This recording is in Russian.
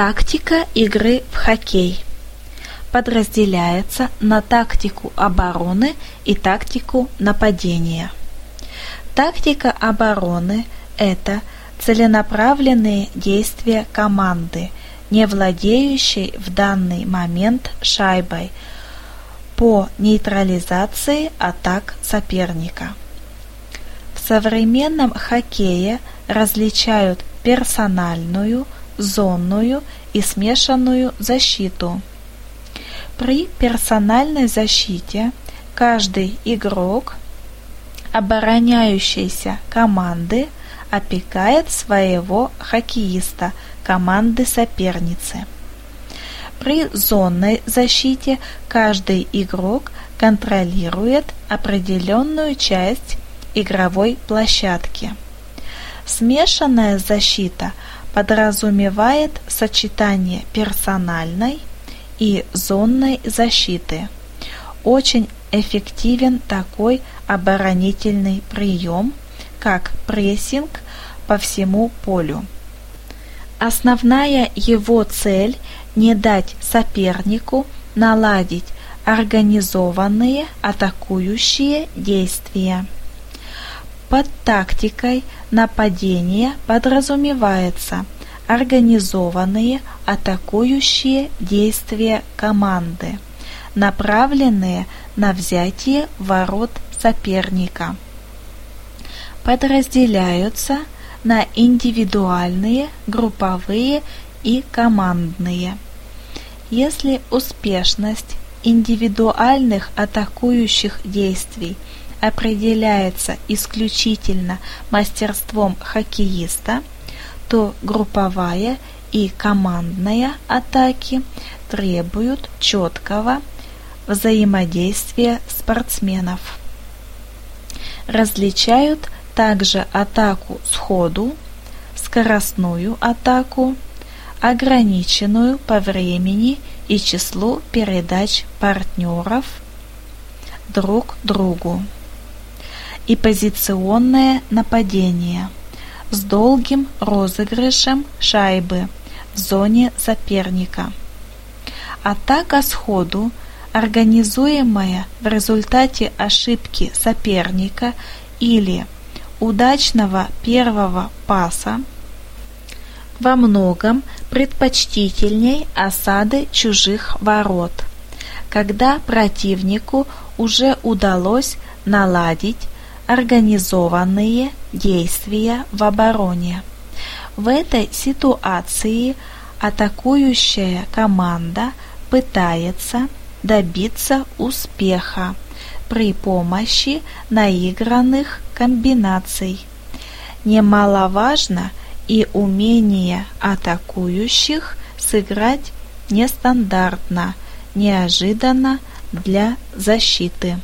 Тактика игры в хоккей подразделяется на тактику обороны и тактику нападения. Тактика обороны – это целенаправленные действия команды, не владеющей в данный момент шайбой, по нейтрализации атак соперника. В современном хоккее различают персональную, зонную и смешанную защиту. При персональной защите каждый игрок обороняющейся команды опекает своего хоккеиста команды соперницы. При зонной защите каждый игрок контролирует определенную часть игровой площадки. Смешанная защита подразумевает сочетание персональной и зонной защиты. Очень эффективен такой оборонительный прием, как прессинг по всему полю. Основная его цель – не дать сопернику наладить организованные атакующие действия. Под тактикой нападения подразумевается организованные атакующие действия команды, направленные на взятие ворот соперника. Подразделяются на индивидуальные, групповые и командные. Если успешность индивидуальных атакующих действий – определяется исключительно мастерством хоккеиста, то групповая и командная атаки требуют четкого взаимодействия спортсменов. Различают также атаку сходу, скоростную атаку, ограниченную по времени и числу передач партнеров друг другу и позиционное нападение с долгим розыгрышем шайбы в зоне соперника. Атака сходу, организуемая в результате ошибки соперника или удачного первого паса, во многом предпочтительней осады чужих ворот, когда противнику уже удалось наладить организованные действия в обороне. В этой ситуации атакующая команда пытается добиться успеха при помощи наигранных комбинаций. Немаловажно и умение атакующих сыграть нестандартно, неожиданно для защиты.